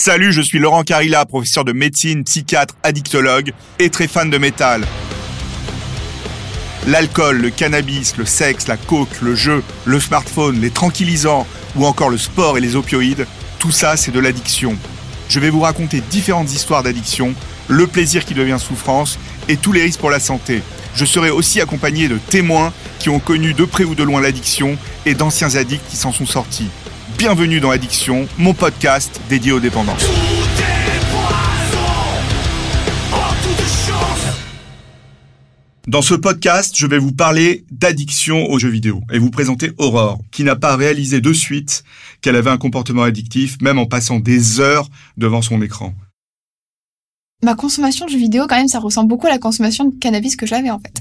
Salut, je suis Laurent Carilla, professeur de médecine, psychiatre, addictologue et très fan de métal. L'alcool, le cannabis, le sexe, la coke, le jeu, le smartphone, les tranquillisants ou encore le sport et les opioïdes, tout ça c'est de l'addiction. Je vais vous raconter différentes histoires d'addiction, le plaisir qui devient souffrance et tous les risques pour la santé. Je serai aussi accompagné de témoins qui ont connu de près ou de loin l'addiction et d'anciens addicts qui s'en sont sortis. Bienvenue dans Addiction, mon podcast dédié aux dépendances. Dans ce podcast, je vais vous parler d'addiction aux jeux vidéo et vous présenter Aurore, qui n'a pas réalisé de suite qu'elle avait un comportement addictif, même en passant des heures devant son écran. Ma consommation de jeux vidéo, quand même, ça ressemble beaucoup à la consommation de cannabis que j'avais en fait.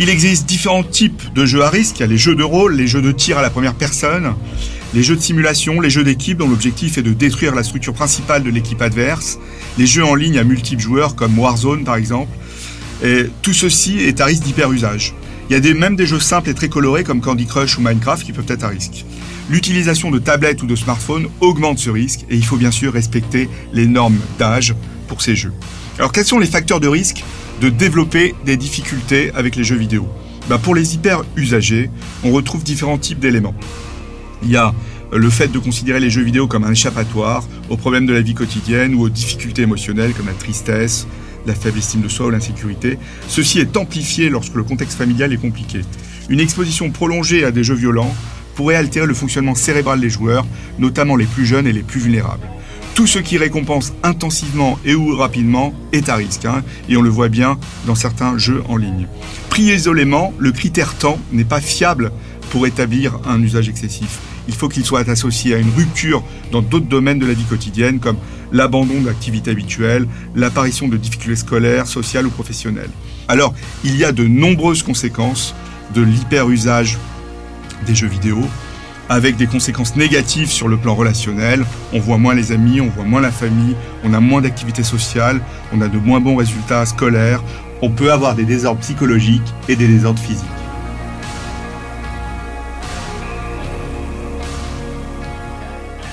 Il existe différents types de jeux à risque. Il y a les jeux de rôle, les jeux de tir à la première personne, les jeux de simulation, les jeux d'équipe dont l'objectif est de détruire la structure principale de l'équipe adverse, les jeux en ligne à multiples joueurs comme Warzone par exemple. Tout ceci est à risque d'hyper-usage. Il y a même des jeux simples et très colorés comme Candy Crush ou Minecraft qui peuvent être à risque. L'utilisation de tablettes ou de smartphones augmente ce risque et il faut bien sûr respecter les normes d'âge pour ces jeux. Alors quels sont les facteurs de risque? De développer des difficultés avec les jeux vidéo bah, Pour les hyper usagers, on retrouve différents types d'éléments. Il y a le fait de considérer les jeux vidéo comme un échappatoire aux problèmes de la vie quotidienne ou aux difficultés émotionnelles comme la tristesse, la faible estime de soi ou l'insécurité. Ceci est amplifié lorsque le contexte familial est compliqué. Une exposition prolongée à des jeux violents pourrait altérer le fonctionnement cérébral des joueurs, notamment les plus jeunes et les plus vulnérables tout ce qui récompense intensivement et ou rapidement est à risque, hein, et on le voit bien dans certains jeux en ligne. Pris isolément, le critère temps n'est pas fiable pour établir un usage excessif. Il faut qu'il soit associé à une rupture dans d'autres domaines de la vie quotidienne, comme l'abandon d'activités habituelles, l'apparition de difficultés scolaires, sociales ou professionnelles. Alors, il y a de nombreuses conséquences de l'hyper-usage des jeux vidéo, avec des conséquences négatives sur le plan relationnel. On voit moins les amis, on voit moins la famille, on a moins d'activités sociales, on a de moins bons résultats scolaires, on peut avoir des désordres psychologiques et des désordres physiques.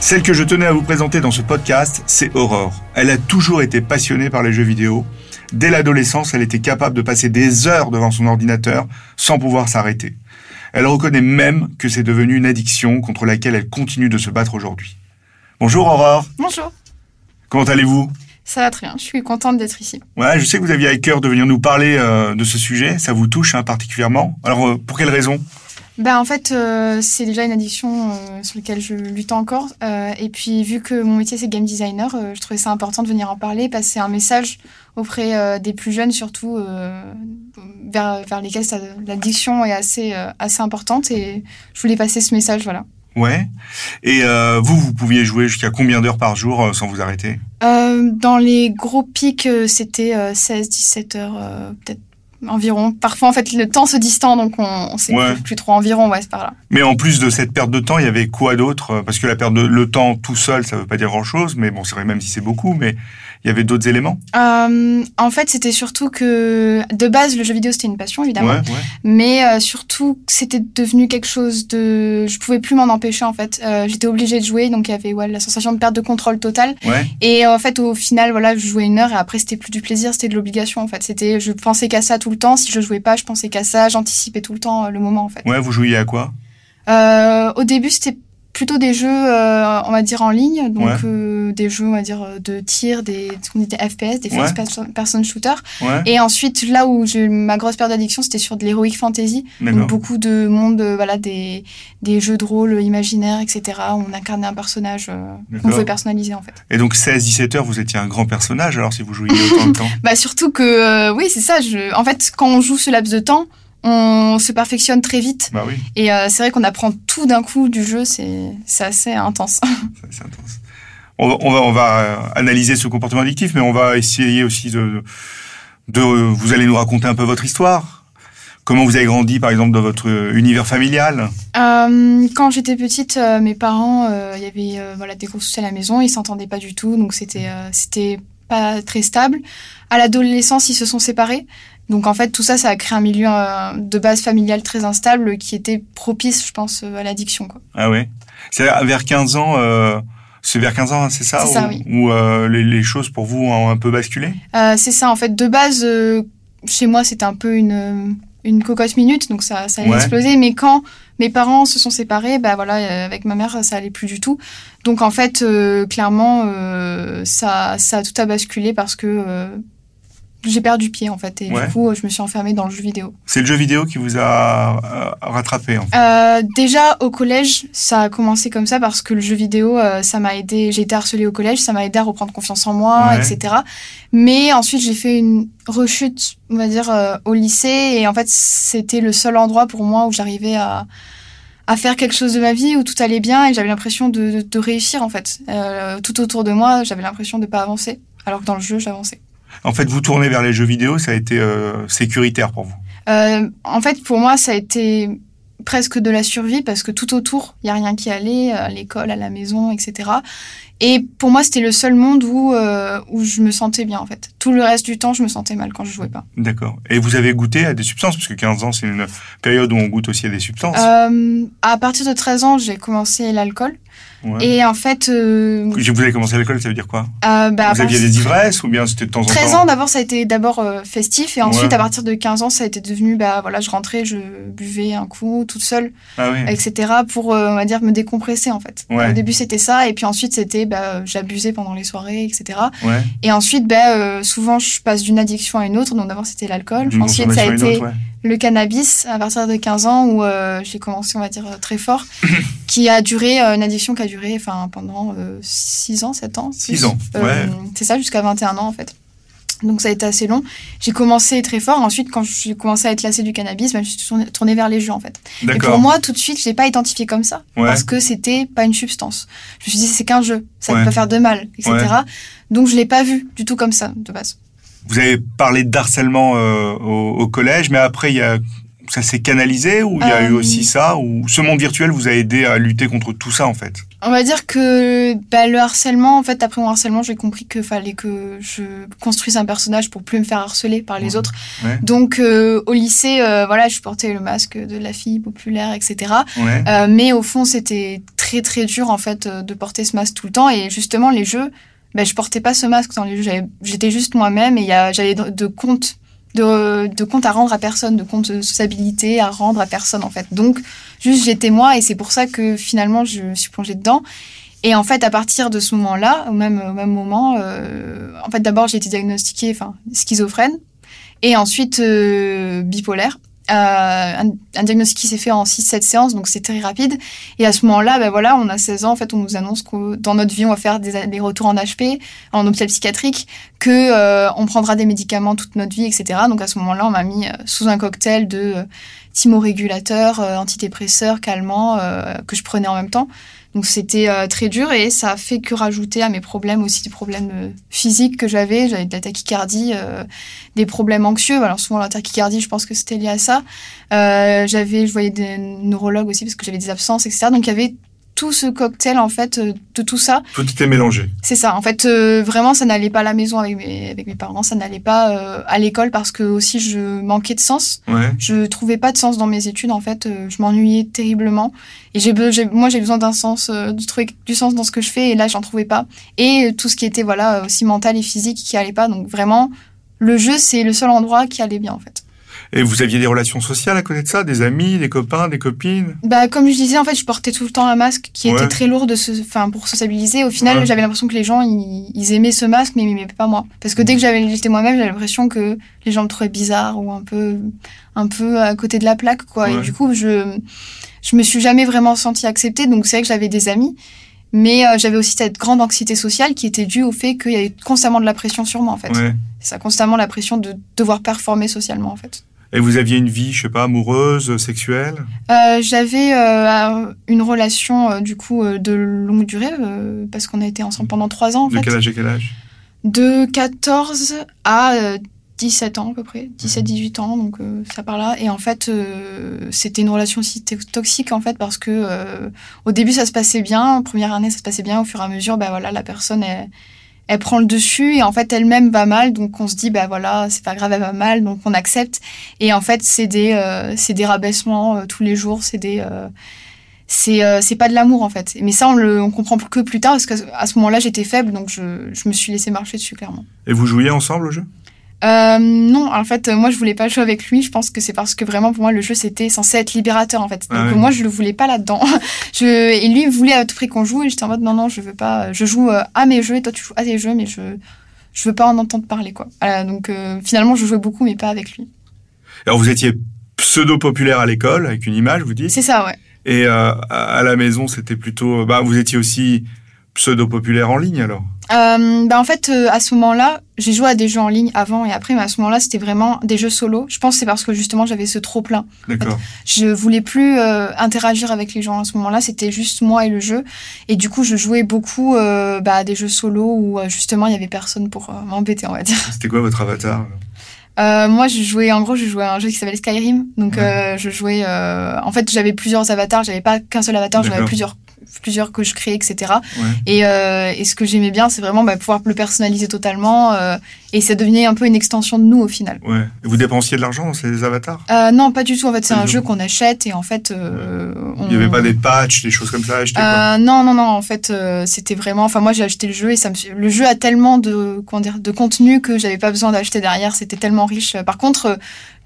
Celle que je tenais à vous présenter dans ce podcast, c'est Aurore. Elle a toujours été passionnée par les jeux vidéo. Dès l'adolescence, elle était capable de passer des heures devant son ordinateur sans pouvoir s'arrêter. Elle reconnaît même que c'est devenu une addiction contre laquelle elle continue de se battre aujourd'hui. Bonjour Aurore. Bonjour. Comment allez-vous? Ça va très bien, je suis contente d'être ici. Ouais, je sais que vous aviez à cœur de venir nous parler euh, de ce sujet, ça vous touche hein, particulièrement. Alors euh, pour quelle raison? Ben, en fait, euh, c'est déjà une addiction sur laquelle je lutte encore. et puis, vu que mon métier, c'est game designer, je trouvais ça important de venir en parler, passer un message auprès des plus jeunes, surtout vers, vers lesquels l'addiction est assez, euh, assez importante et je voulais passer ce message, voilà. Ouais. Et euh, vous, vous pouviez jouer jusqu'à combien d'heures par jour euh, sans vous arrêter? Dans les gros pics, c'était 16-17 heures, peut-être environ. Parfois, en fait, le temps se distend, donc on, ne sait plus, trop environ, ouais, c'est par là. Mais en plus de cette perte de temps, il y avait quoi d'autre? Parce que la perte de le temps tout seul, ça veut pas dire grand-chose, mais bon, c'est vrai, même si c'est beaucoup, mais il y avait d'autres éléments? Euh, En fait, c'était surtout que de base, le jeu vidéo c'était une passion évidemment, mais euh, surtout c'était devenu quelque chose de, je pouvais plus m'en empêcher en fait. Euh, j'étais obligée de jouer, donc il y avait ouais, la sensation de perte de contrôle total. Et en fait, au final, voilà, je jouais une heure et après c'était plus du plaisir, c'était de l'obligation en fait. C'était, je pensais qu'à ça tout le temps. Si je jouais pas, je pensais qu'à ça. J'anticipais tout le temps le moment en fait. Ouais, vous jouiez à quoi? Au début, c'était plutôt des jeux, euh, on va dire, en ligne. Donc, euh, des jeux, on va dire, de tir, des, des FPS, des first person shooter. Et ensuite, là où j'ai ma grosse période d'addiction, c'était sur de l'heroic fantasy. Donc, beaucoup de monde, euh, voilà, des, des jeux de rôle imaginaires, etc. On incarnait un personnage qu'on pouvait personnaliser, en fait. Et donc, 16-17 heures, vous étiez un grand personnage, alors, si vous jouiez autant de temps Bah, surtout que, oui, c'est ça. Je... En fait, quand on joue ce laps de temps, on se perfectionne très vite. Bah oui. Et euh, c'est vrai qu'on apprend tout d'un coup du jeu, c'est assez intense. C'est intense. On va, on va, euh, analyser ce comportement addictif, mais on va essayer aussi de, de, vous allez nous raconter un peu votre histoire. Comment vous avez grandi, par exemple, dans votre univers familial? Euh, Quand j'étais petite, mes parents, il y avait voilà des gros soucis à la maison, ils s'entendaient pas du tout, donc c'était c'était pas très stable. À l'adolescence, ils se sont séparés Donc en fait, tout ça, ça a créé un milieu de base familiale très instable qui était propice, je pense, à l'addiction. Ah ouais C'est vers 15 ans c'est vers 15 ans, c'est ça C'est ça, oui. Où euh, les, choses pour vous ont un peu basculé? Euh, C'est ça, en fait. De base, euh, chez moi, c'était un peu une, une cocotte minute, donc ça, ça a explosé. Mais quand mes parents se sont séparés, bah voilà, avec ma mère, ça allait plus du tout. Donc en fait, clairement, ça, ça a tout à basculé parce que j'ai perdu pied en fait et du coup je me suis enfermée dans le jeu vidéo. C'est le jeu vidéo qui vous a euh, rattrapé en fait. euh, Déjà au collège ça a commencé comme ça parce que le jeu vidéo euh, ça m'a aidé, j'ai été harcelée au collège, ça m'a aidé à reprendre confiance en moi, etc. Mais ensuite j'ai fait une rechute on va dire euh, au lycée et en fait c'était le seul endroit pour moi où j'arrivais à à faire quelque chose de ma vie où tout allait bien et j'avais l'impression de, de, réussir en fait. tout autour de moi j'avais l'impression de pas avancer alors que dans le jeu j'avançais. En fait, vous tournez vers les jeux vidéo, ça a été euh, sécuritaire pour vous euh, En fait, pour moi, ça a été presque de la survie parce que tout autour, il y a rien qui allait, à l'école, à la maison, etc. Et pour moi, c'était le seul monde où, euh, où je me sentais bien, en fait. Tout le reste du temps, je me sentais mal quand je jouais pas. D'accord. Et vous avez goûté à des substances? Parce que 15 ans, c'est une période où on goûte aussi à des substances. à partir de 13 ans, j'ai commencé l'alcool. Et en fait. Euh, vous avez commencé l'alcool, ça veut dire quoi euh, bah, Vous aviez des ivresses ou bien c'était de temps en temps 13 ans, d'abord, ça a été d'abord euh, festif. Et ensuite, à partir de 15 ans, ça a été devenu. Bah, voilà, je rentrais, je buvais un coup toute seule, ah etc. pour, on va dire, me décompresser en fait. Au début, c'était ça. Et puis ensuite, c'était. Bah, j'abusais pendant les soirées, etc. Et ensuite, bah, souvent, je passe d'une addiction à une autre. Donc d'abord, c'était l'alcool. Ensuite, ça a été le cannabis à partir de 15 ans où euh, j'ai commencé, on va dire, très fort, qui a duré, euh, une addiction qui a duré enfin, pendant 6 euh, ans, 7 ans. 6 ans, ouais. C'est ça, jusqu'à 21 ans en fait. Donc ça a été assez long. J'ai commencé très fort. Ensuite, quand j'ai commencé à être lassée du cannabis, ben, je suis tournée, vers les jeux en fait. Et pour moi, tout de suite, je l'ai pas identifié comme ça parce que c'était pas une substance. Je me suis dit c'est qu'un jeu, ça ne peut pas faire de mal, etc. Donc je l'ai pas vu du tout comme ça de base. Vous avez parlé d'harcèlement euh, au, au, collège, mais après, il y a, ça s'est canalisé ou il y a eu euh, aussi ça Ou ce monde virtuel vous a aidé à lutter contre tout ça, en fait? On va dire que bah, le harcèlement, en fait, après mon harcèlement, j'ai compris qu'il fallait que je construise un personnage pour plus me faire harceler par les autres. Donc, euh, au lycée, voilà, je portais le masque de la fille populaire, etc. mais au fond, c'était très, très dur, en fait, de porter ce masque tout le temps. Et justement, les jeux ben, je portais pas ce masque dans les jeux. J'étais juste moi-même et j'avais de, de compte de, de compte à rendre à personne, de compte de sociabilité à rendre à personne en fait. Donc juste j'étais moi et c'est pour ça que finalement je suis plongée dedans. Et en fait à partir de ce moment-là, au même au même moment, euh, en fait d'abord j'ai été diagnostiquée schizophrène et ensuite euh, bipolaire. Euh, un, diagnostic qui s'est fait en 6-7 séances, donc c'est très rapide. Et à ce moment-là, ben voilà, on a 16 ans, en fait, on nous annonce que dans notre vie, on va faire des, retours en HP, en hôpital psychiatrique, que euh, on prendra des médicaments toute notre vie, etc. Donc à ce moment-là, on m'a mis euh, sous un cocktail de euh, thymorégulateurs, antidépresseurs, calmants, que je prenais en même temps. Donc c'était euh, très dur et ça a fait que rajouter à mes problèmes aussi des problèmes euh, physiques que j'avais. J'avais de la tachycardie, euh, des problèmes anxieux. Alors souvent la tachycardie, je pense que c'était lié à ça. j'avais, je voyais des neurologues aussi parce que j'avais des absences, etc. Donc il y avait tout ce cocktail en fait euh, de tout ça. Tout était mélangé. C'est ça. En fait, euh, vraiment, ça n'allait pas à la maison avec mes, avec mes parents, ça n'allait pas euh, à l'école parce que aussi je manquais de sens. Ouais. Je trouvais pas de sens dans mes études. En fait, je m'ennuyais terriblement. Et j'ai, moi, j'ai besoin d'un sens, de trouver du sens dans ce que je fais. Et là, j'en trouvais pas. Et tout ce qui était voilà aussi mental et physique qui allait pas. Donc vraiment, le jeu, c'est le seul endroit qui allait bien en fait. Et vous aviez des relations sociales à côté de ça Des amis, des copains, des copines? Bah comme je disais, en fait, je portais tout le temps un masque qui était très lourd de enfin pour sociabiliser. Au final, j'avais l'impression que les gens ils, aimaient ce masque, mais ils m'aimaient pas moi. Parce que dès que j'avais j'étais moi-même, j'avais l'impression que les gens me trouvaient bizarre ou un peu un peu à côté de la plaque, quoi. Et du coup, je je me suis jamais vraiment sentie acceptée. Donc c'est vrai que j'avais des amis. Mais euh, j'avais aussi cette grande anxiété sociale qui était due au fait qu'il y avait constamment de la pression sur moi, en fait. C'est ça, constamment la pression de devoir performer socialement, en fait. Et vous aviez une vie, je sais pas, amoureuse, sexuelle? Euh, J'avais euh, une relation euh, du coup de longue durée parce qu'on a été ensemble pendant trois ans. En de quel âge à quel âge? De 14 à 17 ans à peu près, 17-18 ans, donc ça par là. Et en fait, c'était une relation aussi toxique en fait parce que au début ça se passait bien, en première année ça se passait bien, au fur et à mesure, ben voilà, la personne elle, elle prend le dessus et en fait elle-même va mal. Donc on se dit bah voilà c'est pas grave elle va mal. Donc on accepte. Et en fait c'est des euh, c'est des rabaissements euh, tous les jours. C'est des euh, c'est c'est pas de l'amour en fait. Mais ça on le on comprend que plus tard parce qu'à ce moment-là j'étais faible. Donc je, je me suis laissé marcher dessus clairement. Et vous jouiez ensemble au jeu? Euh, non, en fait, moi je voulais pas jouer avec lui. Je pense que c'est parce que vraiment pour moi le jeu c'était censé être libérateur en fait. Ah Donc moi je le voulais pas là-dedans. je et lui voulait à tout prix qu'on joue et j'étais en mode non non je veux pas. Je joue euh, à mes jeux et toi tu joues à tes jeux mais je je veux pas en entendre parler quoi. donc euh, finalement je jouais beaucoup mais pas avec lui. Alors vous étiez pseudo populaire à l'école avec une image vous dites. C'est ça ouais. Et à la maison c'était plutôt bah vous étiez aussi pseudo populaire en ligne alors? Euh, bah en fait, euh, à ce moment-là, j'ai joué à des jeux en ligne avant et après, mais à ce moment-là, c'était vraiment des jeux solo. Je pense que c'est parce que justement, j'avais ce trop plein. D'accord. Je voulais plus euh, interagir avec les gens à ce moment-là. C'était juste moi et le jeu. Et du coup, je jouais beaucoup euh, bah, à des jeux solo où justement, il y avait personne pour m'embêter, on va dire. C'était quoi votre avatar euh, moi, je jouais, en gros, je jouais à un jeu qui s'appelle Skyrim. Donc, euh, je jouais. Euh, en fait, j'avais plusieurs avatars. J'avais pas qu'un seul avatar. J'en avais plusieurs, plusieurs que je créais, etc. Et, euh, et ce que j'aimais bien, c'est vraiment bah, pouvoir le personnaliser totalement. Euh, et ça devenait un peu une extension de nous au final. Ouais. Et vous dépensiez de l'argent dans ces avatars? Euh, Non, pas du tout. En fait, c'est un jeu qu'on achète et en fait. Il n'y avait pas des patchs, des choses comme ça à acheter Non, non, non. En fait, c'était vraiment. Enfin, moi, j'ai acheté le jeu et ça me. Le jeu a tellement de, comment dire, de contenu que j'avais pas besoin d'acheter derrière. C'était tellement riche. Par contre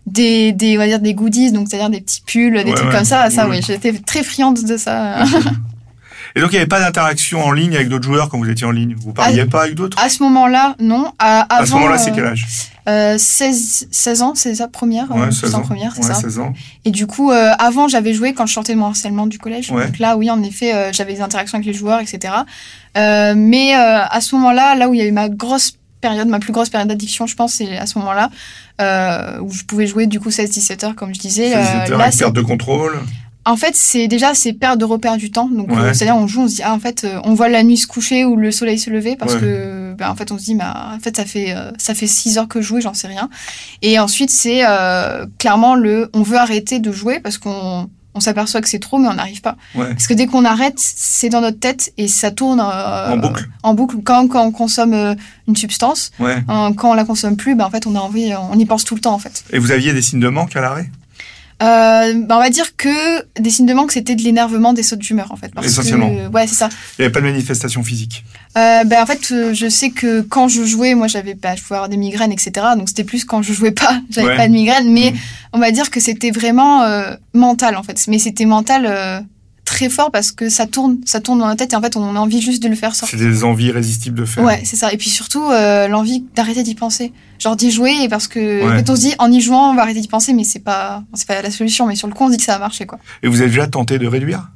des, des, on va dire des goodies, donc c'est-à-dire des petits pulls, des trucs comme ça. Ça, oui, j'étais très friande de ça. Et donc, il n'y avait pas d'interaction en ligne avec d'autres joueurs quand vous étiez en ligne? Vous parliez pas avec d'autres? À ce moment-là, non. À, à ce moment-là, c'est quel âge? euh, 16, 16 ans, c'est ça, première Ouais, 16 ans. première, c'est ouais, ça. 16 ans. Et du coup, euh, avant, j'avais joué quand je sortais de mon harcèlement du collège. Ouais. Donc là, oui, en effet, euh, j'avais des interactions avec les joueurs, etc. Euh, mais euh, à ce moment-là, là où il y a eu ma grosse période, ma plus grosse période d'addiction, je pense, c'est à ce moment-là euh, où je pouvais jouer du coup 16-17 heures, comme je disais. 16 Euh, heures là, perte de contrôle. En fait, c'est déjà c'est perdre de repère du temps. Donc, Ouais. euh, c'est-à-dire on joue, on se dit ah en fait, euh, on voit la nuit se coucher ou le soleil se lever parce Ouais. que ben, en fait on se dit bah en fait ça fait euh, ça fait six heures que je joue, et j'en sais rien. Et ensuite c'est euh, clairement le on veut arrêter de jouer parce qu'on on s'aperçoit que c'est trop mais on n'arrive pas. Ouais. Parce que dès qu'on arrête, c'est dans notre tête et ça tourne euh, En boucle. En boucle. Quand, quand on consomme euh, une substance, Ouais. euh, quand on la consomme plus, ben en fait on a envie, on y pense tout le temps en fait. Et vous aviez des signes de manque à l'arrêt? Euh, ben, on va dire que des signes de manque, c'était de l'énervement, des sautes d'humeur, en fait. Parce Essentiellement. Que, ouais, c'est ça. Il n'y avait pas de manifestation physique. Euh, ben, en fait, euh, je sais que quand je jouais, moi, j'avais pas, je pouvais avoir des migraines, etc. Donc, c'était plus quand je jouais pas, j'avais Ouais. pas de migraine. Mais Mhm. on va dire que c'était vraiment euh, mental, en fait. Mais c'était mental euh, très fort parce que ça tourne, ça tourne dans la tête et en fait, on a envie juste de le faire C'est sortir. des envies irrésistibles de faire. Ouais, c'est ça. Et puis surtout, euh, l'envie d'arrêter d'y penser. Genre d'y jouer, parce que Ouais. quand on se dit en y jouant, on va arrêter d'y penser, mais c'est pas, c'est pas la solution. Mais sur le coup, on se dit que ça va marcher, quoi. Et vous avez déjà tenté de réduire?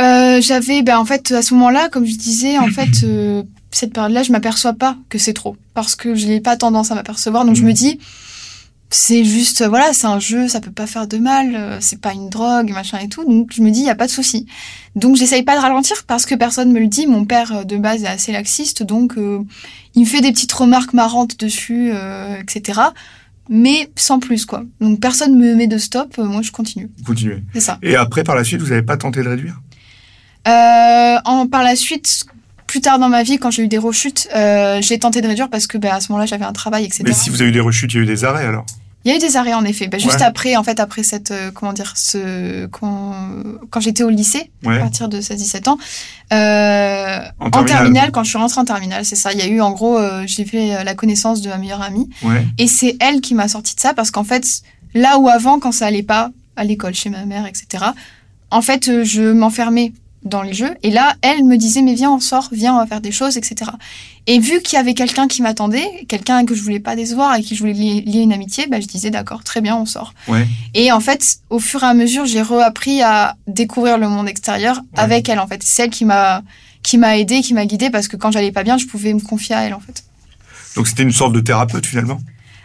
Euh, j'avais, ben en fait, à ce moment-là, comme je disais, en fait, euh, cette période-là, je m'aperçois pas que c'est trop, parce que je n'ai pas tendance à m'apercevoir. Donc je me dis, c'est juste, euh, voilà, c'est un jeu, ça peut pas faire de mal, euh, c'est pas une drogue, machin et tout. Donc je me dis, il y a pas de souci. Donc j'essaye pas de ralentir parce que personne me le dit. Mon père euh, de base est assez laxiste, donc euh, il me fait des petites remarques marrantes dessus, euh, etc. Mais sans plus, quoi. Donc personne me met de stop, moi je continue. Vous continuez. C'est ça. Et après, par la suite, vous n'avez pas tenté de réduire? Euh, en, par la suite, plus tard dans ma vie, quand j'ai eu des rechutes, euh, j'ai tenté de réduire parce que bah, à ce moment-là, j'avais un travail, etc. Mais si vous avez eu des rechutes, il y a eu des arrêts alors? Il y a eu des arrêts en effet. Bah, juste Ouais. après, en fait, après cette, euh, comment dire, ce, quand, quand j'étais au lycée, à partir de 16-17 ans, euh, En en terminale. terminale, quand je suis rentrée en terminale, c'est ça. Il y a eu, en gros, euh, j'ai fait euh, la connaissance de ma meilleure amie Ouais. et c'est elle qui m'a sorti de ça parce qu'en fait, là où avant, quand ça allait pas, à l'école, chez ma mère, etc., en fait, je m'enfermais dans les jeux. Et là, elle me disait, mais viens, on sort, viens, on va faire des choses, etc. Et vu qu'il y avait quelqu'un qui m'attendait, quelqu'un que je voulais pas décevoir et qui je voulais lier, lier une amitié, bah, je disais, d'accord, très bien, on sort. Ouais. Et en fait, au fur et à mesure, j'ai reappris à découvrir le monde extérieur Ouais. avec elle, en fait. C'est elle qui m'a qui m'a aidé, qui m'a guidée parce que quand j'allais pas bien, je pouvais me confier à elle, en fait. Donc c'était une sorte de thérapeute finalement?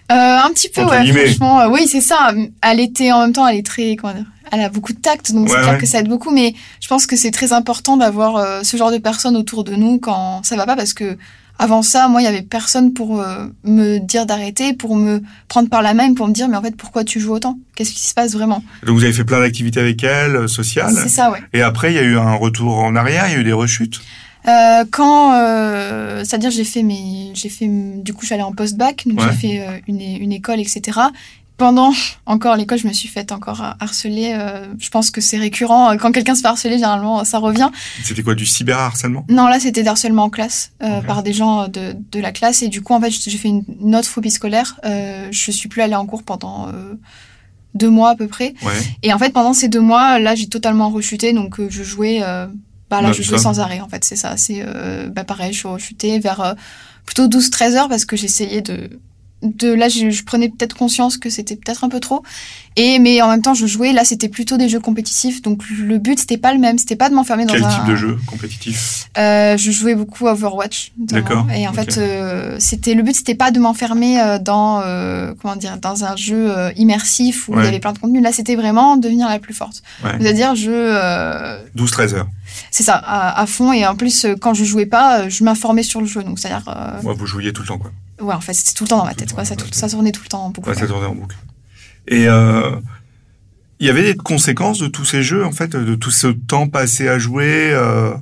Un petit peu, ouais, franchement. euh, oui, c'est ça. Elle était, en même temps, elle est très, comment dire, elle a beaucoup de tact, donc Ouais, c'est clair ouais. que ça aide beaucoup, mais je pense que c'est très important d'avoir euh, ce genre de personnes autour de nous quand ça va pas, parce que avant ça, moi, il y avait personne pour euh, me dire d'arrêter, pour me prendre par la main, pour me dire, mais en fait, pourquoi tu joues autant? Qu'est-ce qui se passe vraiment? Donc vous avez fait plein d'activités avec elle, euh, sociales. C'est ça, ouais. Et après, il y a eu un retour en arrière, il y a eu des rechutes. Euh, quand, euh, c'est-à-dire j'ai fait mes, j'ai fait, du coup j'allais en post-bac, donc j'ai fait euh, une, une, école, etc. Pendant encore l'école, je me suis faite encore harceler. je pense que c'est récurrent. Quand quelqu'un se fait harceler, généralement, ça revient. C'était quoi, du cyberharcèlement? Non, là, c'était harcèlement en classe par des gens de, de, la classe. Et du coup, en fait, j'ai fait une, autre phobie scolaire. je suis plus allée en cours pendant deux mois à peu près. Ouais. Et en fait, pendant ces deux mois, là, j'ai totalement rechuté. Donc, je jouais bah là, je jouais sans arrêt, en fait, c'est ça. C'est euh, bah, pareil, je suis rechutée vers euh, plutôt 12-13 heures parce que j'essayais de, de là je, prenais peut-être conscience que c'était peut-être un peu trop. Et mais en même temps je jouais. Là c'était plutôt des jeux compétitifs. Donc le but c'était pas le même. C'était pas de m'enfermer dans quel un type de jeu compétitif? Euh, je jouais beaucoup à Overwatch d'accord et en fait euh, c'était le but c'était pas de m'enfermer euh, dans comment dire dans un jeu immersif où il y avait plein de contenu là c'était vraiment devenir la plus forte. C'est-à-dire je 12 13 heures c'est ça à, à, fond et en plus quand je jouais pas je m'informais sur le jeu donc c'est-à-dire ouais, vous jouiez tout le temps quoi Ouais, en fait, c'était tout le temps dans ma tête. Quoi. Ça, ça, tournait tout le temps en boucle. Ouais, ça tournait en boucle. Et euh, il y avait des conséquences de tous ces jeux, en fait, de tout ce temps passé à jouer, euh,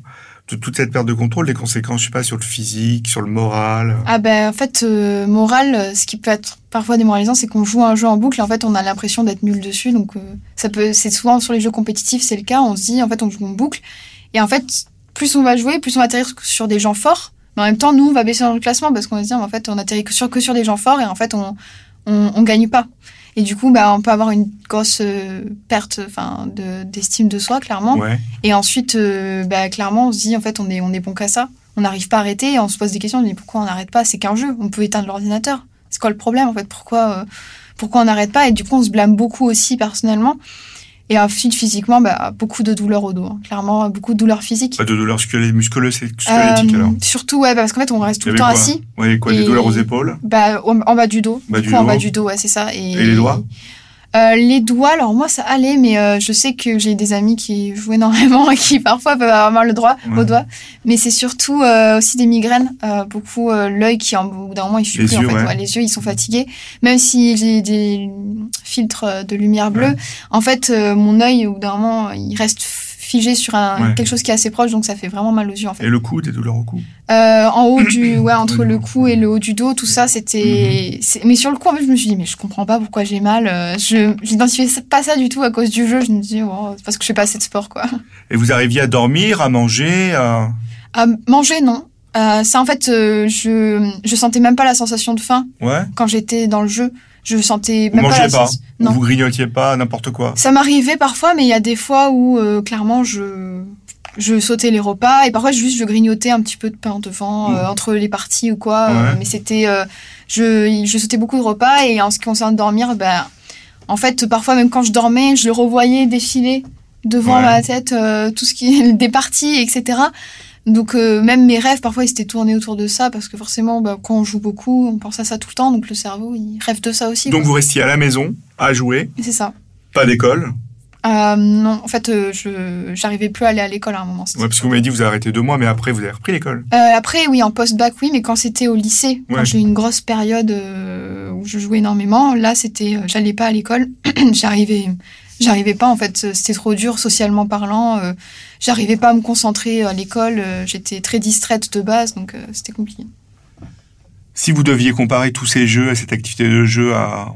de toute cette perte de contrôle, des conséquences, je sais pas, sur le physique, sur le moral? Ah ben, en fait, euh, moral, ce qui peut être parfois démoralisant, c'est qu'on joue un jeu en boucle et en fait, on a l'impression d'être nul dessus. Donc, euh, ça peut, c'est souvent sur les jeux compétitifs, c'est le cas. On se dit, en fait, on joue en boucle et en fait, plus on va jouer, plus on va atterrir sur des gens forts mais en même temps, nous, on va baisser dans le classement parce qu'on va se dire, en fait, on atterrit que sur, que sur des gens forts et en fait, on, on, on gagne pas. Et du coup, bah, on peut avoir une grosse euh, perte, enfin, d'estime de, soi, clairement. Et ensuite, euh, bah, clairement, on se dit, en fait, on est, on est bon qu'à ça. On n'arrive pas à arrêter et on se pose des questions. On se dit, pourquoi on n'arrête pas? C'est qu'un jeu. On peut éteindre l'ordinateur. C'est quoi le problème, en fait? Pourquoi, euh, pourquoi on n'arrête pas? Et du coup, on se blâme beaucoup aussi, personnellement. Et ensuite, physiquement, bah, beaucoup de douleurs au dos. Hein. Clairement, beaucoup de douleurs physiques. Pas de douleurs musculeuses, squelettiques euh, alors Surtout, ouais, parce qu'en fait, on reste tout le temps assis. Oui, quoi, des douleurs aux épaules? Bah, En bas du dos. Bas du dos. En bas du dos, ouais, c'est ça. Et, et les doigts? Euh, les doigts, alors moi ça allait, mais euh, je sais que j'ai des amis qui jouent énormément et qui parfois peuvent avoir mal le droit aux doigts. Mais c'est surtout euh, aussi des migraines, beaucoup l'œil qui en bout d'un moment il plus en fait. les yeux ils sont fatigués. Même si j'ai des filtres de lumière bleue, en fait mon œil au bout d'un moment il reste figé sur un, quelque chose qui est assez proche, donc ça fait vraiment mal aux yeux en fait. Et le cou, des douleurs au cou? Euh, En haut du, ouais, entre le cou et le haut du dos, tout ça, c'était. Mhm. Mais sur le cou, en fait, je me suis dit, mais je comprends pas pourquoi j'ai mal. Euh, je j'identifiais pas ça du tout à cause du jeu. Je me dis, oh, c'est parce que je fais pas assez de sport, quoi. Et vous arriviez à dormir, à manger à... à manger, non. Euh, ça, en fait, euh, je je sentais même pas la sensation de faim ouais. quand j'étais dans le jeu je sentais même pas, pas non. Vous grignotiez pas n'importe quoi Ça m'arrivait parfois, mais il y a des fois où euh, clairement je je sautais les repas et parfois juste je grignotais un petit peu de pain devant euh, entre les parties ou quoi. Euh, mais c'était je je sautais beaucoup de repas et en ce qui concerne dormir, ben en fait parfois même quand je dormais, je le revoyais défiler devant ma tête tout ce qui est des parties etc. Donc euh, même mes rêves, parfois, ils s'étaient tournés autour de ça, parce que forcément, bah, quand on joue beaucoup, on pense à ça tout le temps, donc le cerveau, il rêve de ça aussi. Donc vous restiez à la maison, à jouer C'est ça. Pas d'école euh, non, en fait, euh, je j'arrivais plus à aller à l'école à un moment. Ouais, parce que vous m'avez dit vous avez arrêté deux mois, mais après vous avez repris l'école. Euh, après, oui, en post-bac, oui, mais quand c'était au lycée, quand j'ai eu une grosse période où je jouais énormément, là, c'était, j'allais pas à l'école, j'arrivais J'arrivais pas, en fait, c'était trop dur socialement parlant. Euh, J'arrivais pas à me concentrer à l'école. Euh, J'étais très distraite de base, donc euh, c'était compliqué. Si vous deviez comparer tous ces jeux, cette activité de jeu à,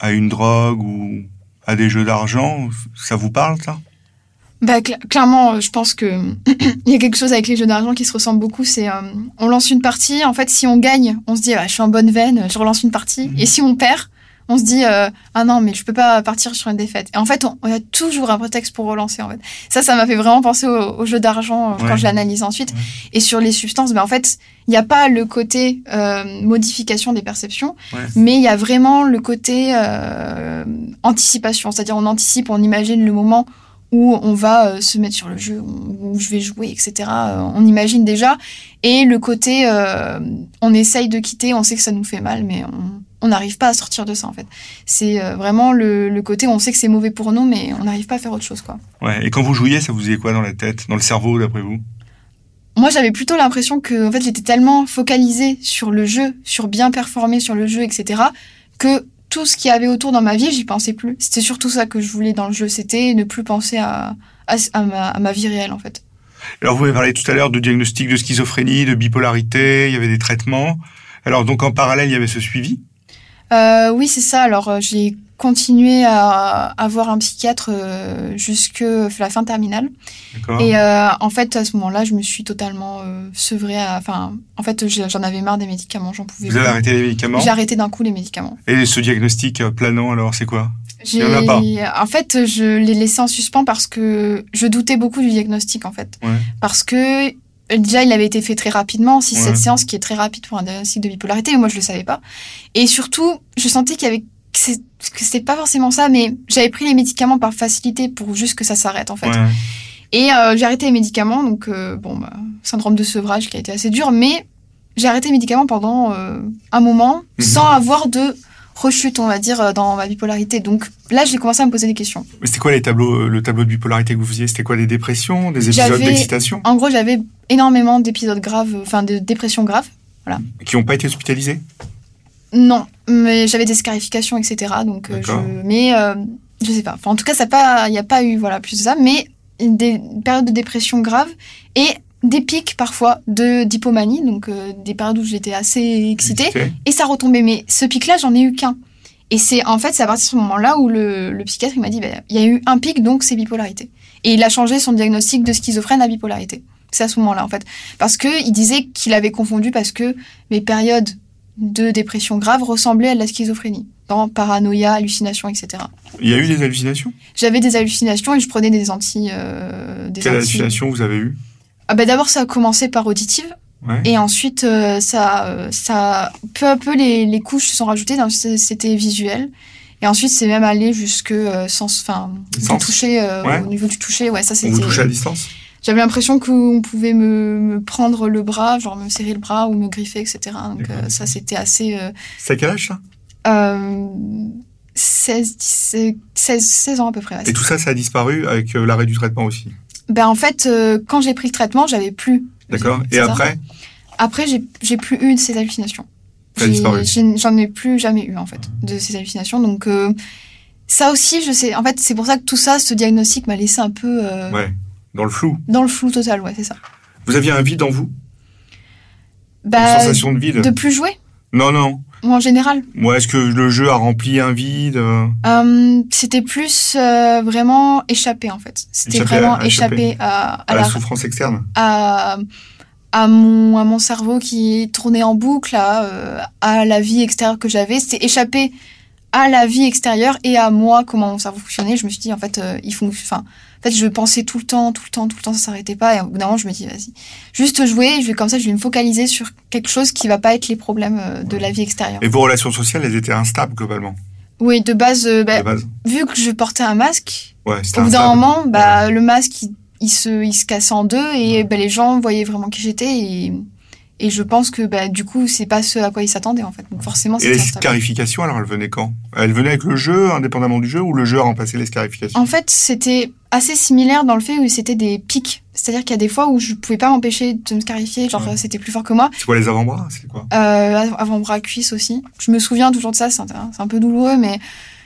à une drogue ou à des jeux d'argent, ça vous parle, ça? Bah, clairement, je pense que il y a quelque chose avec les jeux d'argent qui se ressemble beaucoup. C'est on lance une partie. En fait, si on gagne, on se dit ah, je suis en bonne veine, je relance une partie. Mmh. Et si on perd, on se dit euh, ah non mais je peux pas partir sur une défaite. Et en fait, on, a toujours un prétexte pour relancer. En fait, ça, ça m'a fait vraiment penser au, jeu d'argent euh, quand je l'analyse ensuite. Et sur les substances, ben en fait, il n'y a pas le côté euh, modification des perceptions, mais il y a vraiment le côté anticipation. C'est-à-dire, on anticipe, on imagine le moment où on va se mettre sur le jeu, où je vais jouer, etc. on imagine déjà. Et le côté, on essaye de quitter, on sait que ça nous fait mal, mais on, on n'arrive pas à sortir de ça en fait. C'est euh, vraiment le, côté où on sait que c'est mauvais pour nous, mais on n'arrive pas à faire autre chose quoi. Ouais. Et quand vous jouiez, ça vous faisait quoi dans la tête, dans le cerveau d'après vous? Moi, j'avais plutôt l'impression que en fait j'étais tellement focalisée sur le jeu, sur bien performer sur le jeu, etc. que tout ce qu'il y avait autour dans ma vie, j'y pensais plus. C'était surtout ça que je voulais dans le jeu, c'était ne plus penser à, à, ma, à ma vie réelle en fait. Alors vous avez parlé tout à l'heure de diagnostic de schizophrénie, de bipolarité, il y avait des traitements. Alors donc en parallèle, il y avait ce suivi? Euh, Oui, c'est ça. Alors euh, j'ai continué à avoir un psychiatre euh, jusque la fin terminale. Et euh, en fait, à ce moment-là, je me suis totalement sevrée. Enfin, en fait, j'en avais marre des médicaments. J'en pouvais. Vous avez arrêté les médicaments J'ai arrêté d'un coup les médicaments. Et ce diagnostic planant, alors, c'est quoi? Il en, a pas. en fait, je l'ai laissé en suspens parce que je doutais beaucoup du diagnostic, en fait. Ouais. Parce que déjà, il avait été fait très rapidement, si cette séance qui est très rapide pour un diagnostic de bipolarité, moi je le savais pas. Et surtout, je sentais qu'il y avait que c'était pas forcément ça, mais j'avais pris les médicaments par facilité pour juste que ça s'arrête en fait. Et euh, j'ai arrêté les médicaments, donc euh, bon, bah, syndrome de sevrage qui a été assez dur, mais j'ai arrêté les médicaments pendant euh, un moment mhm. sans avoir de rechute, on va dire, dans ma bipolarité. Donc là, j'ai commencé à me poser des questions. Mais c'était quoi les tableaux, le tableau de bipolarité que vous faisiez? C'était quoi des dépressions, des épisodes d'excitation? En gros, j'avais énormément d'épisodes graves, enfin de dépressions graves. Voilà. Qui n'ont pas été hospitalisés? Non, mais j'avais des scarifications, etc. Donc, euh, je, mais euh, je sais pas. Enfin, en tout cas, ça pas, il n'y a pas eu voilà plus de ça, mais des périodes de dépression grave et des pics parfois de d'hypomanie, donc euh, des périodes où j'étais assez excitée et ça retombait. Mais ce pic-là, j'en ai eu qu'un. Et c'est en fait, c'est à partir de ce moment-là où le, le psychiatre il m'a dit, bah, il y a eu un pic, donc c'est bipolarité. Et il a changé son diagnostic de schizophrène à bipolarité. C'est à ce moment-là en fait, parce que il disait qu'il avait confondu parce que mes périodes de dépression grave ressemblait à de la schizophrénie, dans paranoïa, hallucination, etc. Il y a eu des hallucinations? J'avais des hallucinations et je prenais des anti... Euh, Quelle hallucination vous avez eu ah bah D'abord, ça a commencé par auditive. Et ensuite, euh, ça, euh, ça, peu à peu, les, les couches se sont rajoutées. C'était visuel. Et ensuite, c'est même allé jusque sans, enfin, toucher au niveau du toucher. Ouais, ça c'était. Vous touchez à distance? J'avais l'impression qu'on pouvait me, me, prendre le bras, genre me serrer le bras ou me griffer, etc. Donc euh, ça, c'était assez... Euh, c'est à quel âge ça? Euh, 16, 16, 16, ans à peu près. Et tout ça, ça a disparu avec euh, l'arrêt du traitement aussi? Ben en fait, quand j'ai pris le traitement, j'avais plus. D'accord. Et après? Après, j'ai plus eu de ces hallucinations. J'en ai, plus jamais eu en fait de ces hallucinations. Donc ça aussi, je sais. En fait, c'est pour ça que tout ça, ce diagnostic m'a laissé un peu. Ouais dans le flou Dans le flou total, ouais, c'est ça. Vous aviez un vide en vous? Bah, Une sensation de vide? De plus jouer? Non, non. Ou en général Moi, est-ce que le jeu a rempli un vide euh, C'était plus euh, vraiment échappé, en fait. C'était vraiment échappé, à, à, la, souffrance externe à, à, mon, à mon cerveau qui tournait en boucle, à, euh, à la vie extérieure que j'avais. C'était échappé à la vie extérieure et à moi, comment mon cerveau fonctionnait. Je me suis dit, en fait, il faut... Enfin, en fait, je pensais tout le temps, tout le temps, tout le temps, ça s'arrêtait pas. Et au bout d'un moment, je me dis, vas-y, juste jouer. Je vais comme ça, je vais me focaliser sur quelque chose qui va pas être les problèmes euh, de la vie extérieure. Et vos relations sociales, elles étaient instables globalement? Oui, de base, euh, bah, vu que je portais un masque, ouais, au bout d'un moment, bah, le masque, il, se, il se cassait en deux et bah, les gens voyaient vraiment qui j'étais et et je pense que bah, du coup, c'est pas ce à quoi ils s'attendaient en fait. Donc forcément, Et les scarifications, alors elles venaient quand? Elles venaient avec le jeu, indépendamment du jeu, ou le jeu a remplacé les scarifications? En fait, c'était assez similaire dans le fait où c'était des pics. C'est-à-dire qu'il y a des fois où je pouvais pas m'empêcher de me scarifier, genre c'était plus fort que moi. C'est quoi les avant-bras? C'est quoi? Euh, Avant-bras, cuisse aussi. Je me souviens toujours de ça, c'est un, un peu douloureux, mais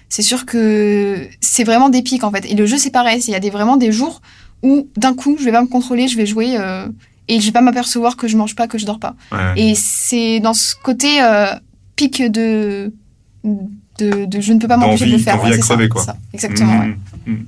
c'est sûr que c'est vraiment des pics en fait. Et le jeu, c'est pareil. Il y a des, vraiment des jours où d'un coup, je vais pas me contrôler, je vais jouer. Euh, et je vais pas m'apercevoir que je mange pas, que je dors pas. Et c'est dans ce côté euh, pic de, de, de, je ne peux pas m'empêcher de le faire. Ouais, crever, quoi. Ça, exactement. Mmh, mmh.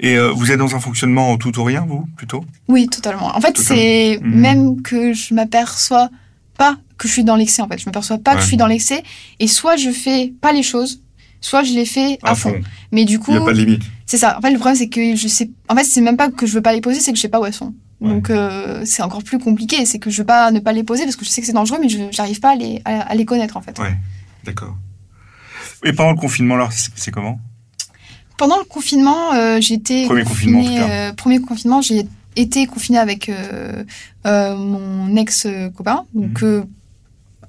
Et euh, vous êtes dans un fonctionnement en tout ou rien, vous, plutôt? Oui, totalement. En fait, c'est mmh. même que je m'aperçois pas que je suis dans l'excès, en fait. Je m'aperçois pas que je suis dans l'excès. Et soit je fais pas les choses, soit je les fais à, fond. Mais du coup. Il n'y a pas de limite. C'est ça. En fait, le problème, c'est que je sais. En fait, c'est même pas que je veux pas les poser, c'est que je sais pas où elles sont. Donc euh, c'est encore plus compliqué. C'est que je veux pas ne pas les poser parce que je sais que c'est dangereux, mais je n'arrive pas à les, à, les connaître en fait. Ouais, d'accord. Et pendant le confinement, alors, c'est comment? Pendant le confinement, euh, j'étais premier confinement. Euh, premier confinement, j'ai été confinée avec mon ex copain. Donc mhm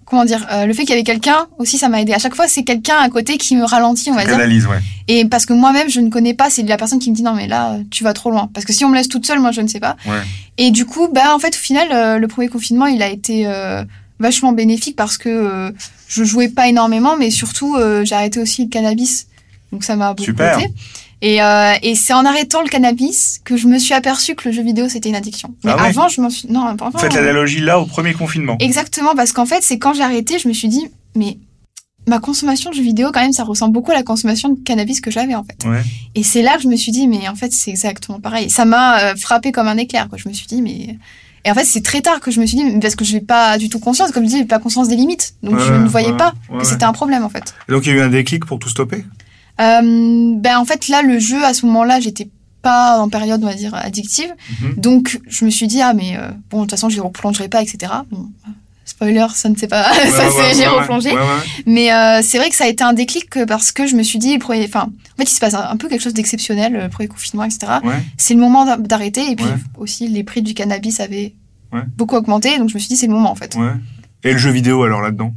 comment dire, euh, le fait qu'il y avait quelqu'un aussi, ça m'a aidé. À chaque fois, c'est quelqu'un à côté qui me ralentit, on va dire. ouais. Et parce que moi-même, je ne connais pas, c'est la personne qui me dit non, mais là, tu vas trop loin. Parce que si on me laisse toute seule, moi, je ne sais pas. Ouais. Et du coup, bah, en fait, au final, euh, le premier confinement, il a été euh, vachement bénéfique parce que je jouais pas énormément, mais surtout, j'ai arrêté aussi le cannabis. Donc, ça m'a beaucoup Super. aidé. Et, euh, et c'est en arrêtant le cannabis que je me suis aperçue que le jeu vidéo c'était une addiction. Mais ah avant, je m'en suis. Non, avant, Faites l'analogie là au premier confinement. Exactement, parce qu'en fait, c'est quand j'ai arrêté, je me suis dit, mais ma consommation de jeux vidéo, quand même, ça ressemble beaucoup à la consommation de cannabis que j'avais, en fait. Et c'est là que je me suis dit, mais en fait, c'est exactement pareil. Ça m'a euh, frappé comme un éclair, quoi. Je me suis dit, mais. Et en fait, c'est très tard que je me suis dit, parce que je n'ai pas du tout conscience, comme je dis, pas conscience des limites. Donc, je ne voyais pas que c'était un problème, en fait. Et donc, il y a eu un déclic pour tout stopper? euh, Ben, en fait, là, le jeu, à ce moment-là, j'étais pas en période, on va dire, addictive. Mhm. Donc, je me suis dit, ah, mais euh, bon, de toute façon, je ne replongerai pas, etc. Bon, spoiler, ça ne s'est pas, ça ouais, j'ai replongé. Mais euh, c'est vrai que ça a été un déclic parce que je me suis dit, enfin, en fait, il se passe un peu quelque chose d'exceptionnel, le premier confinement, etc. C'est le moment d'arrêter et puis aussi les prix du cannabis avaient beaucoup augmenté, donc je me suis dit c'est le moment en fait. Et le jeu vidéo alors là-dedans?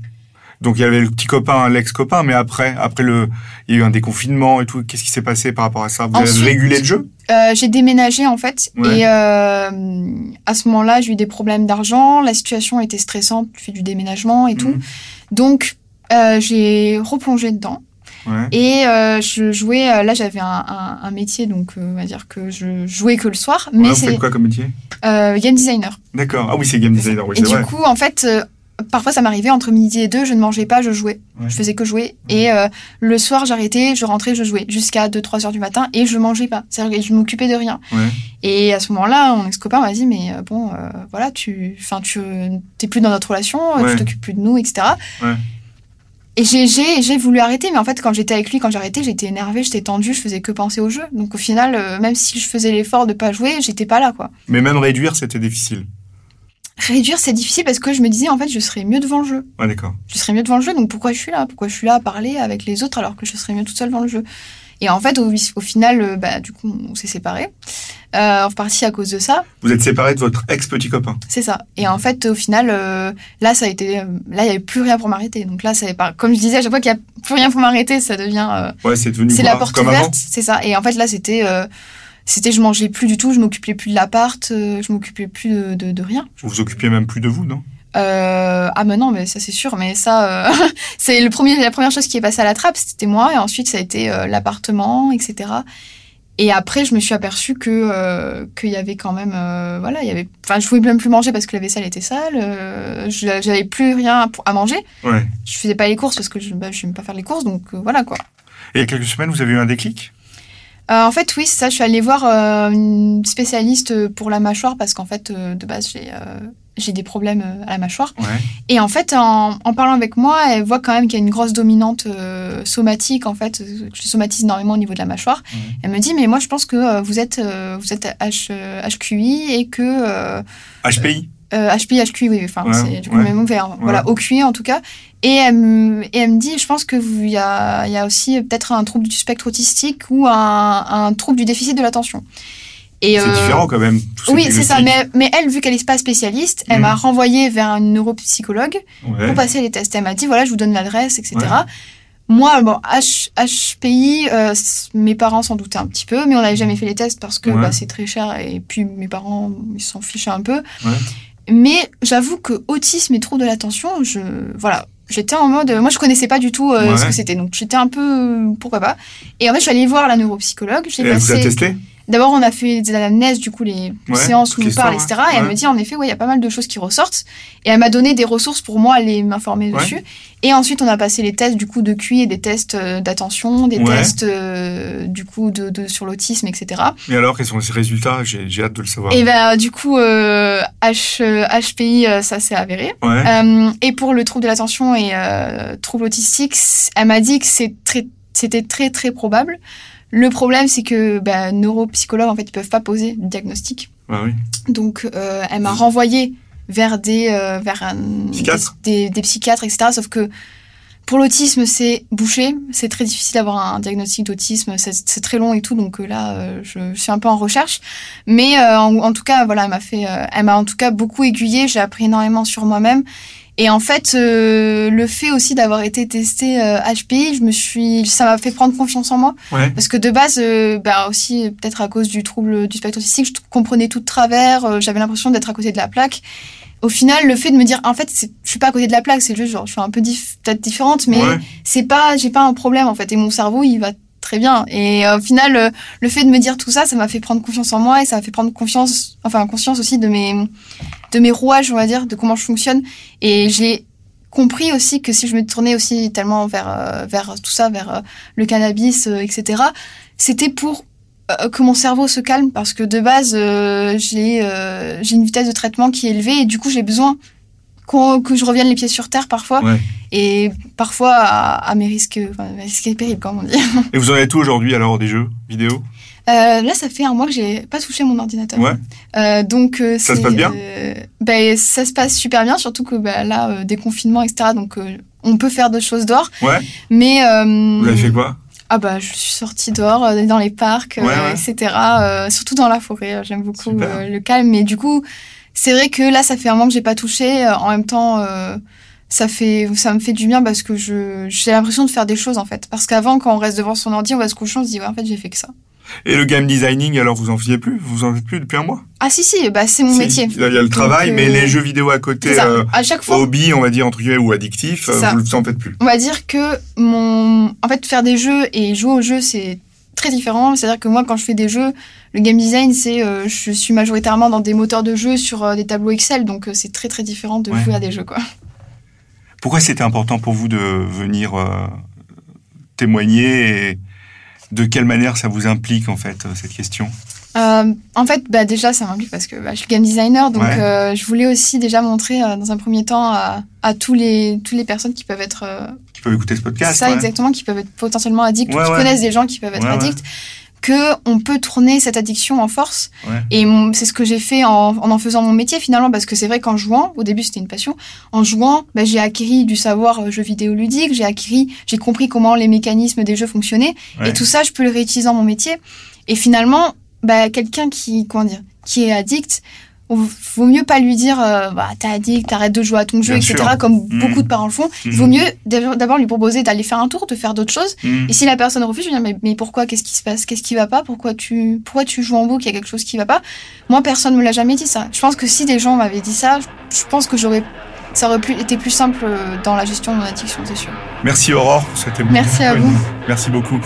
Donc il y avait le petit copain, l'ex-copain, mais après, après le, il y a eu un déconfinement et tout. Qu'est-ce qui s'est passé par rapport à ça? Vous avez régulé le jeu? euh, J'ai déménagé en fait, et euh, à ce moment-là, j'ai eu des problèmes d'argent. La situation était stressante, tu fais du déménagement et tout. Mhm. Donc euh, j'ai replongé dedans. Ouais. Et euh, je jouais, euh, là j'avais un, un, un, métier, donc euh, on va dire que je jouais que le soir. Mais ouais, vous faites quoi comme métier? Game designer. D'accord, ah oui c'est game designer, oui, Et du coup, en fait, parfois ça m'arrivait entre midi et deux, je ne mangeais pas, je jouais. Je faisais que jouer. Et euh, le soir, j'arrêtais, je rentrais, je jouais jusqu'à 2-3 heures du matin et je mangeais pas. C'est-à-dire que je m'occupais de rien. Et à ce moment-là, mon ex-copain m'a dit, mais euh, bon, euh, voilà, tu, enfin, tu, t'es plus dans notre relation, tu t'occupes plus de nous, etc. Et j'ai, voulu arrêter, mais en fait, quand j'étais avec lui, quand arrêté, j'étais énervée, j'étais tendue, je faisais que penser au jeu. Donc au final, même si je faisais l'effort de pas jouer, j'étais pas là, quoi. Mais même réduire, c'était difficile. Réduire, c'est difficile parce que je me disais, en fait, je serais mieux devant le jeu. Ouais, d'accord. Je serais mieux devant le jeu, donc pourquoi je suis là? Pourquoi je suis là à parler avec les autres alors que je serais mieux toute seule devant le jeu? Et en fait, au, au final, euh, bah, du coup, on s'est séparés. Euh, en partie à cause de ça. Vous êtes séparés de votre ex-petit copain C'est ça. Et en fait, au final, euh, là, ça a été. Euh, là, il n'y avait plus rien pour m'arrêter. Donc là, ça pas. Comme je disais, à chaque fois qu'il n'y a plus rien pour m'arrêter, ça devient. ouais, c'est devenu. C'est la porte ouverte, c'est ça. Et en fait, là, c'était c'était je mangeais plus du tout, je m'occupais plus de l'appart, euh, je m'occupais plus de, de, de, rien. Vous vous occupiez même plus de vous, non? Euh, ah mais non mais ça c'est sûr mais ça euh, c'est le premier la première chose qui est passée à la trappe c'était moi et ensuite ça a été euh, l'appartement etc et après je me suis aperçue que euh, qu'il y avait quand même voilà il y avait enfin je pouvais même plus manger parce que la vaisselle était sale j'avais plus rien à manger. Ouais. je faisais pas les courses parce que je bah, je n'aime pas faire les courses donc voilà quoi. Et il y a quelques semaines vous avez eu un déclic? Euh, en fait, oui, ça. Je suis allée voir euh, une spécialiste pour la mâchoire parce qu'en fait, euh, de base, j'ai j'ai des problèmes à la mâchoire. Ouais. Et en fait, en, en, parlant avec moi, elle voit quand même qu'il y a une grosse dominante somatique. En fait, je somatise énormément au niveau de la mâchoire. Elle me dit, mais moi, je pense que vous êtes vous êtes H, HQI et que HPI. Euh, HPI, HQI, oui, enfin, ouais, c'est du coup ouais. même ouvert. Voilà, au QI en tout cas. Et elle, me, et elle me dit, je pense qu'il y a, y a aussi peut-être un trouble du spectre autistique ou un, un trouble du déficit de l'attention. C'est euh, différent quand même. oui, c'est ça. Mais, mais, elle, vu qu'elle n'est pas spécialiste, elle mmh. m'a renvoyé vers un neuropsychologue ouais. pour passer les tests. Elle m'a dit, voilà, je vous donne l'adresse, etc. Ouais. Moi, bon, H, HPI, euh, mes parents s'en doutaient un petit peu, mais on n'avait jamais fait les tests parce que bah, c'est très cher et puis mes parents, ils s'en fichaient un peu. Mais j'avoue que autisme et trouble de l'attention, je, voilà, j'étais en mode, moi je connaissais pas du tout euh, ouais. ce que c'était, donc j'étais un peu, pourquoi pas. Et en fait, je suis allée voir la neuropsychologue. Vous a testé? D'abord, on a fait des anamnèses, du coup, les ouais, séances où on parle, etc. Ouais. Et elle me dit, en effet, ouais, il y a pas mal de choses qui ressortent. Et elle m'a donné des ressources pour moi aller m'informer dessus. Et ensuite, on a passé les tests, du coup, de QI et des tests euh, d'attention, des tests, euh, du coup, de, de sur l'autisme, etc. Et alors, quels sont ces résultats? J'ai hâte de le savoir. Et ben, du coup, euh, H, HPI, euh, ça s'est avéré. Euh, et pour le trouble de l'attention et euh, trouble autistique, elle m'a dit que c'était très, très, très probable. Le problème, c'est que bah, neuropsychologues, en fait, ils peuvent pas poser de diagnostic. Ah oui. Donc, euh, elle m'a renvoyé vers des euh, vers un, psychiatre. Des, des, des, psychiatres, etc. Sauf que pour l'autisme, c'est bouché. C'est très difficile d'avoir un diagnostic d'autisme. C'est très long et tout. Donc euh, là, euh, je, je, suis un peu en recherche. Mais euh, en, en, tout cas, voilà, elle m'a fait, euh, elle m'a en tout cas beaucoup aiguillée. J'ai appris énormément sur moi-même. Et en fait, euh, le fait aussi d'avoir été testé euh, HPI, je me suis, ça m'a fait prendre confiance en moi. Ouais. Parce que de base, euh, bah aussi peut-être à cause du trouble du spectre autistique, je comprenais tout de travers. Euh, J'avais l'impression d'être à côté de la plaque. Au final, le fait de me dire, en fait, je suis pas à côté de la plaque, c'est juste genre, je suis un peu dif peut-être différente, mais ouais. c'est pas, j'ai pas un problème en fait. Et mon cerveau, il va très bien. Et au final, le fait de me dire tout ça, ça m'a fait prendre confiance en moi et ça m'a fait prendre confiance, enfin conscience aussi de mes, de mes rouages, on va dire, de comment je fonctionne. Et j'ai compris aussi que si je me tournais aussi tellement vers, vers tout ça, vers le cannabis, etc., c'était pour que mon cerveau se calme parce que de base j'ai j'ai une vitesse de traitement qui est élevée et du coup j'ai besoin que je revienne les pieds sur terre parfois. Et parfois à, mes risques, enfin, mes risques et périls, comme on dit. Et vous en êtes où aujourd'hui alors des jeux vidéo euh, là, ça fait un mois que j'ai pas touché mon ordinateur. Ouais. Euh, donc euh, ça se passe bien? ben ça se passe super bien, surtout que bah, là, déconfinement, etc. Donc on peut faire d'autres choses dehors. Ouais. Mais vous avez fait quoi? Ah bah je suis sortie dehors dans les parcs, etc. surtout dans la forêt. J'aime beaucoup le calme. Mais du coup, c'est vrai que là, ça fait un moment que j'ai pas touché. Euh, en même temps, euh, ça fait, ça me fait du bien parce que je, j'ai l'impression de faire des choses en fait. Parce qu'avant, quand on reste devant son ordi, on va se coucher, on se dit ouais, en fait, j'ai fait que ça. Et le game designing, alors vous en faisiez plus? Vous en faites plus depuis un mois? Ah si si, bah c'est mon métier. Il y a le travail, mais les euh, jeux vidéo à côté, à chaque fois, hobby, on va dire entre guillemets ou addictif, vous ne en faites plus. On va dire que mon, en fait, faire des jeux et jouer aux jeux, c'est très différent. C'est-à-dire que moi, quand je fais des jeux, le game design, c'est euh, je suis majoritairement dans des moteurs de jeu sur euh, des tableaux Excel, donc euh, c'est très très différent de jouer à des jeux. Quoi. Pourquoi c'était important pour vous de venir témoigner et de quelle manière ça vous implique en fait cette question? En fait, bah, déjà, ça m'implique parce que bah, je suis game designer, donc je voulais aussi déjà montrer dans un premier temps à, tous les toutes les personnes qui peuvent être qui peuvent écouter ce podcast, ça exactement, qui peuvent être potentiellement addicts, ou qui connaissent des gens qui peuvent être addicts, que on peut tourner cette addiction en force. Et c'est ce que j'ai fait en, en, faisant mon métier finalement, parce que c'est vrai qu'en jouant, au début c'était une passion, en jouant, bah, j'ai acquis du savoir euh, jeu vidéo ludique, j'ai acquis, j'ai compris comment les mécanismes des jeux fonctionnaient, et tout ça je peux le réutiliser dans mon métier. Et finalement, bah, quelqu'un qui, comment dire, qui est addict, vaut mieux pas lui dire euh, bah t'es addict, t'arrêtes de jouer à ton jeu, etc. Comme mmh. beaucoup de parents le font. Il vaut mmh. mieux d'abord lui proposer d'aller faire un tour, de faire d'autres choses. Mmh. Et si la personne refuse, je vais dire mais, mais pourquoi Qu'est-ce qui se passe Qu'est-ce qui va pas Pourquoi tu pourquoi tu joues en boucle Il y a quelque chose qui va pas? Moi personne me l'a jamais dit ça. Je pense que si des gens m'avaient dit ça, je pense que j'aurais ça aurait été plus simple euh, dans la gestion de mon addiction, c'est sûr. Merci Aurore, Merci à vous. Merci beaucoup.